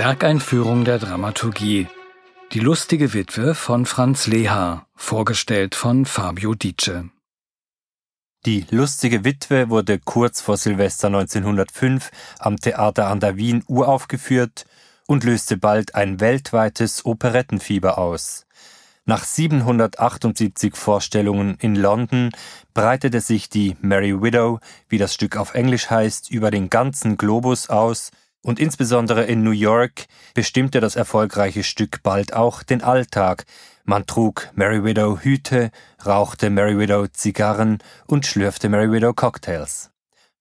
Werkeinführung der Dramaturgie. Die lustige Witwe von Franz Leha, vorgestellt von Fabio Dice. Die lustige Witwe wurde kurz vor Silvester 1905 am Theater an der Wien uraufgeführt und löste bald ein weltweites Operettenfieber aus. Nach 778 Vorstellungen in London breitete sich die Merry Widow, wie das Stück auf Englisch heißt, über den ganzen Globus aus und insbesondere in New York bestimmte das erfolgreiche Stück bald auch den Alltag. Man trug Merry Widow Hüte, rauchte Merry Widow Zigarren und schlürfte Merry Widow Cocktails.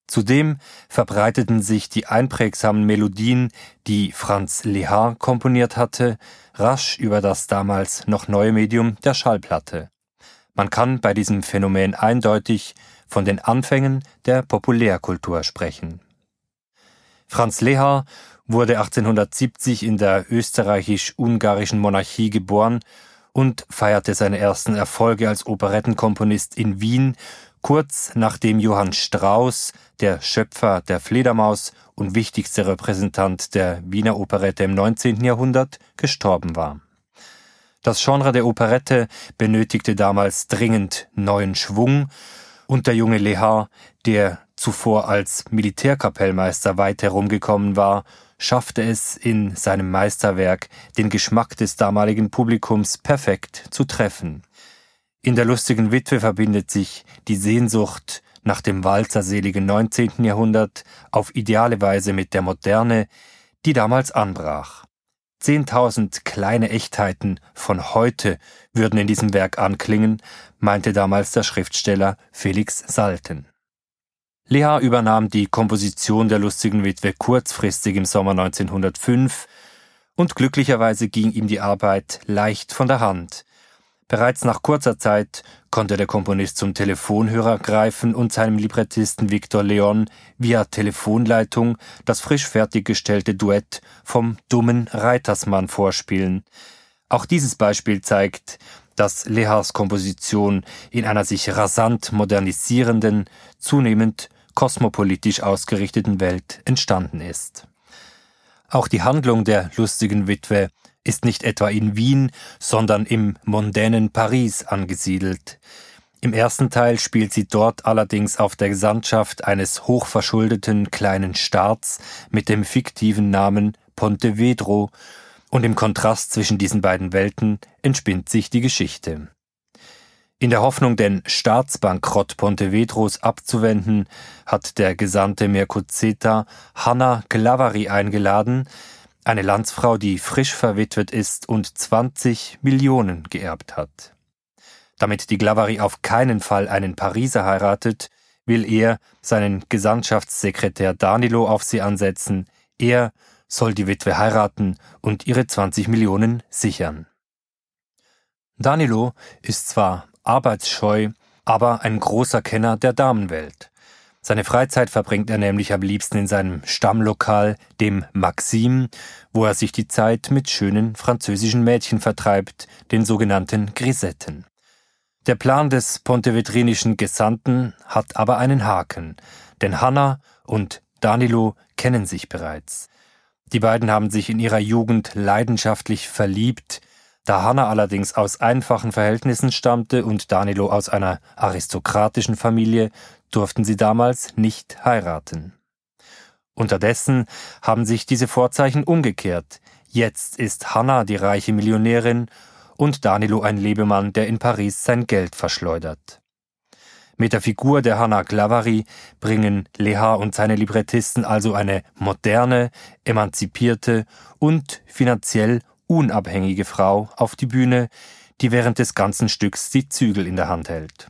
Zudem verbreiteten sich die einprägsamen Melodien, die Franz Lehar komponiert hatte, rasch über das damals noch neue Medium der Schallplatte. Man kann bei diesem Phänomen eindeutig von den Anfängen der Populärkultur sprechen. Franz Lehar wurde 1870 in der österreichisch-ungarischen Monarchie geboren und feierte seine ersten Erfolge als Operettenkomponist in Wien kurz nachdem Johann Strauss, der Schöpfer der Fledermaus und wichtigste Repräsentant der Wiener Operette im 19. Jahrhundert, gestorben war. Das Genre der Operette benötigte damals dringend neuen Schwung und der junge Lehar, der zuvor als Militärkapellmeister weit herumgekommen war, schaffte es in seinem Meisterwerk, den Geschmack des damaligen Publikums perfekt zu treffen. In der lustigen Witwe verbindet sich die Sehnsucht nach dem walzerseligen 19. Jahrhundert auf ideale Weise mit der Moderne, die damals anbrach. Zehntausend kleine Echtheiten von heute würden in diesem Werk anklingen, meinte damals der Schriftsteller Felix Salten. Leha übernahm die Komposition der lustigen Witwe kurzfristig im Sommer 1905 und glücklicherweise ging ihm die Arbeit leicht von der Hand. Bereits nach kurzer Zeit konnte der Komponist zum Telefonhörer greifen und seinem Librettisten Victor Leon via Telefonleitung das frisch fertiggestellte Duett vom dummen Reitersmann vorspielen. Auch dieses Beispiel zeigt, dass Lehars Komposition in einer sich rasant modernisierenden, zunehmend kosmopolitisch ausgerichteten Welt entstanden ist. Auch die Handlung der lustigen Witwe ist nicht etwa in Wien, sondern im mondänen Paris angesiedelt. Im ersten Teil spielt sie dort allerdings auf der Gesandtschaft eines hochverschuldeten kleinen Staats mit dem fiktiven Namen Pontevedro, und im Kontrast zwischen diesen beiden Welten entspinnt sich die Geschichte. In der Hoffnung, den Staatsbankrott Pontevedros abzuwenden, hat der Gesandte Mercuzeta Hanna Glavari eingeladen, eine Landsfrau, die frisch verwitwet ist und 20 Millionen geerbt hat. Damit die Glavari auf keinen Fall einen Pariser heiratet, will er seinen Gesandtschaftssekretär Danilo auf sie ansetzen. Er soll die Witwe heiraten und ihre 20 Millionen sichern. Danilo ist zwar arbeitsscheu, aber ein großer Kenner der Damenwelt. Seine Freizeit verbringt er nämlich am liebsten in seinem Stammlokal, dem Maxim, wo er sich die Zeit mit schönen französischen Mädchen vertreibt, den sogenannten Grisetten. Der Plan des pontevedrinischen Gesandten hat aber einen Haken, denn Hanna und Danilo kennen sich bereits. Die beiden haben sich in ihrer Jugend leidenschaftlich verliebt, da Hanna allerdings aus einfachen Verhältnissen stammte und Danilo aus einer aristokratischen Familie, durften sie damals nicht heiraten. Unterdessen haben sich diese Vorzeichen umgekehrt. Jetzt ist Hanna die reiche Millionärin und Danilo ein Lebemann, der in Paris sein Geld verschleudert. Mit der Figur der Hanna Glavari bringen Leha und seine Librettisten also eine moderne, emanzipierte und finanziell unabhängige Frau auf die Bühne, die während des ganzen Stücks die Zügel in der Hand hält.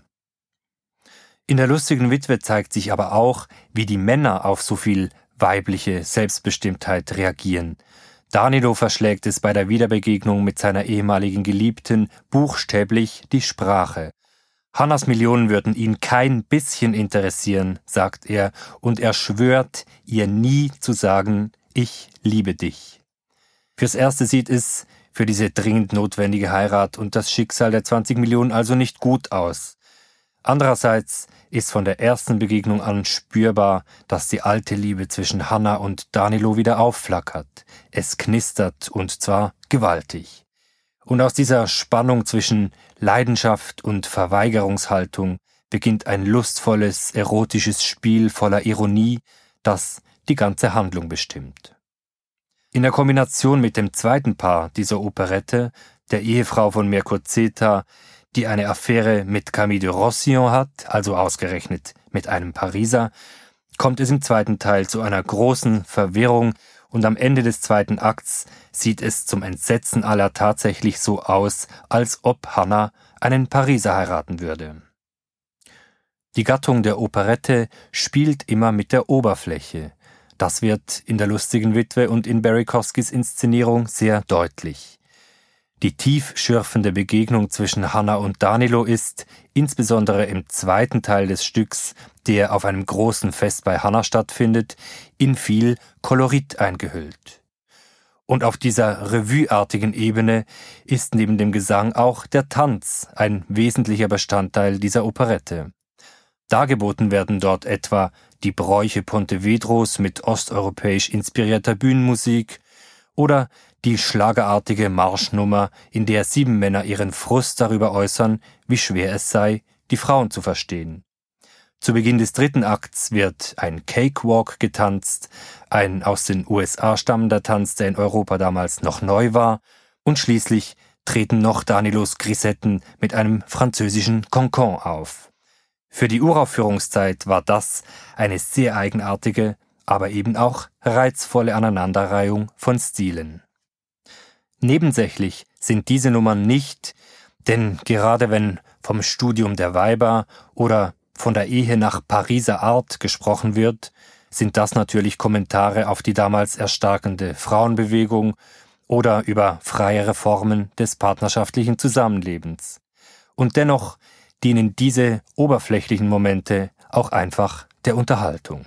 In der lustigen Witwe zeigt sich aber auch, wie die Männer auf so viel weibliche Selbstbestimmtheit reagieren. Danilo verschlägt es bei der Wiederbegegnung mit seiner ehemaligen Geliebten buchstäblich die Sprache. Hannas Millionen würden ihn kein bisschen interessieren, sagt er, und er schwört, ihr nie zu sagen, ich liebe dich. Fürs Erste sieht es für diese dringend notwendige Heirat und das Schicksal der 20 Millionen also nicht gut aus. Andererseits ist von der ersten Begegnung an spürbar, dass die alte Liebe zwischen Hanna und Danilo wieder aufflackert. Es knistert und zwar gewaltig. Und aus dieser Spannung zwischen Leidenschaft und Verweigerungshaltung beginnt ein lustvolles, erotisches Spiel voller Ironie, das die ganze Handlung bestimmt. In der Kombination mit dem zweiten Paar dieser Operette, der Ehefrau von Mercozeta, die eine Affäre mit Camille de Rossillon hat, also ausgerechnet mit einem Pariser, kommt es im zweiten Teil zu einer großen Verwirrung und am Ende des zweiten Akts sieht es zum Entsetzen aller tatsächlich so aus, als ob Hannah einen Pariser heiraten würde. Die Gattung der Operette spielt immer mit der Oberfläche. Das wird in der lustigen Witwe und in Barry Koskis Inszenierung sehr deutlich. Die tief schürfende Begegnung zwischen Hannah und Danilo ist, insbesondere im zweiten Teil des Stücks, der auf einem großen Fest bei Hannah stattfindet, in viel Kolorit eingehüllt. Und auf dieser revueartigen Ebene ist neben dem Gesang auch der Tanz ein wesentlicher Bestandteil dieser Operette. Dargeboten werden dort etwa die Bräuche Pontevedros mit osteuropäisch inspirierter Bühnenmusik oder die schlagerartige Marschnummer, in der sieben Männer ihren Frust darüber äußern, wie schwer es sei, die Frauen zu verstehen. Zu Beginn des dritten Akts wird ein Cakewalk getanzt, ein aus den USA stammender Tanz, der in Europa damals noch neu war, und schließlich treten noch Danilos Grisetten mit einem französischen Concon auf. Für die Uraufführungszeit war das eine sehr eigenartige, aber eben auch reizvolle Aneinanderreihung von Stilen. Nebensächlich sind diese Nummern nicht, denn gerade wenn vom Studium der Weiber oder von der Ehe nach Pariser Art gesprochen wird, sind das natürlich Kommentare auf die damals erstarkende Frauenbewegung oder über freiere Formen des partnerschaftlichen Zusammenlebens. Und dennoch dienen diese oberflächlichen Momente auch einfach der Unterhaltung.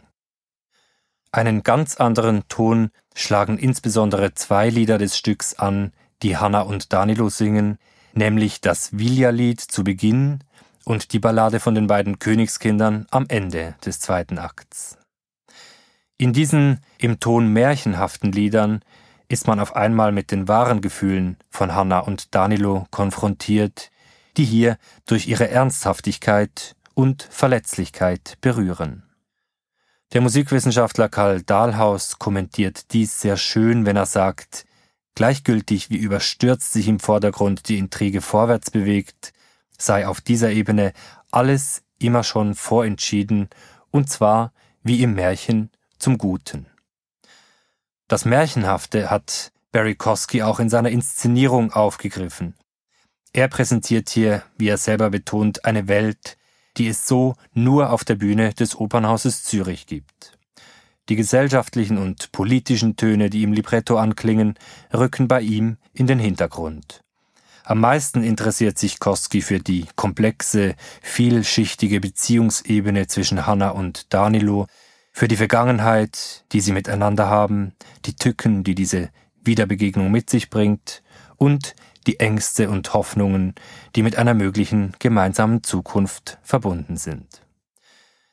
Einen ganz anderen Ton schlagen insbesondere zwei Lieder des Stücks an, die Hanna und Danilo singen, nämlich das Vilja-Lied zu Beginn und die Ballade von den beiden Königskindern am Ende des zweiten Akts. In diesen im Ton märchenhaften Liedern ist man auf einmal mit den wahren Gefühlen von Hanna und Danilo konfrontiert, die hier durch ihre Ernsthaftigkeit und Verletzlichkeit berühren. Der Musikwissenschaftler Karl Dahlhaus kommentiert dies sehr schön, wenn er sagt, gleichgültig wie überstürzt sich im Vordergrund die Intrige vorwärts bewegt, sei auf dieser Ebene alles immer schon vorentschieden, und zwar wie im Märchen zum Guten. Das Märchenhafte hat Barry Kosky auch in seiner Inszenierung aufgegriffen. Er präsentiert hier, wie er selber betont, eine Welt, die es so nur auf der Bühne des Opernhauses Zürich gibt. Die gesellschaftlichen und politischen Töne, die im Libretto anklingen, rücken bei ihm in den Hintergrund. Am meisten interessiert sich Koski für die komplexe, vielschichtige Beziehungsebene zwischen Hanna und Danilo, für die Vergangenheit, die sie miteinander haben, die Tücken, die diese Wiederbegegnung mit sich bringt und die Ängste und Hoffnungen, die mit einer möglichen gemeinsamen Zukunft verbunden sind.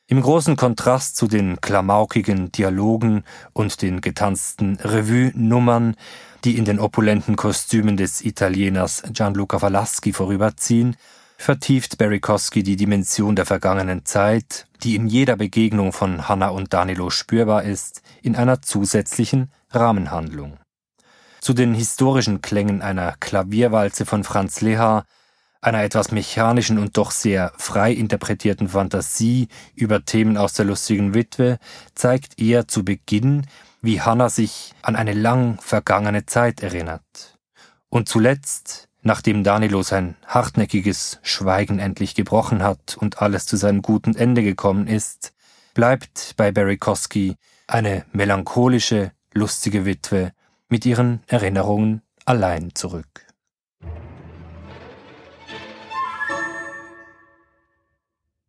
Im großen Kontrast zu den klamaukigen Dialogen und den getanzten Revue-Nummern, die in den opulenten Kostümen des Italieners Gianluca Vallaschi vorüberziehen, vertieft Barry Kosky die Dimension der vergangenen Zeit, die in jeder Begegnung von Hannah und Danilo spürbar ist, in einer zusätzlichen Rahmenhandlung. Zu den historischen Klängen einer Klavierwalze von Franz Lehar, einer etwas mechanischen und doch sehr frei interpretierten Fantasie über Themen aus der lustigen Witwe, zeigt er zu Beginn, wie Hannah sich an eine lang vergangene Zeit erinnert. Und zuletzt, nachdem Danilo sein hartnäckiges Schweigen endlich gebrochen hat und alles zu seinem guten Ende gekommen ist, bleibt bei Barry Kosky eine melancholische, lustige Witwe, mit ihren Erinnerungen allein zurück.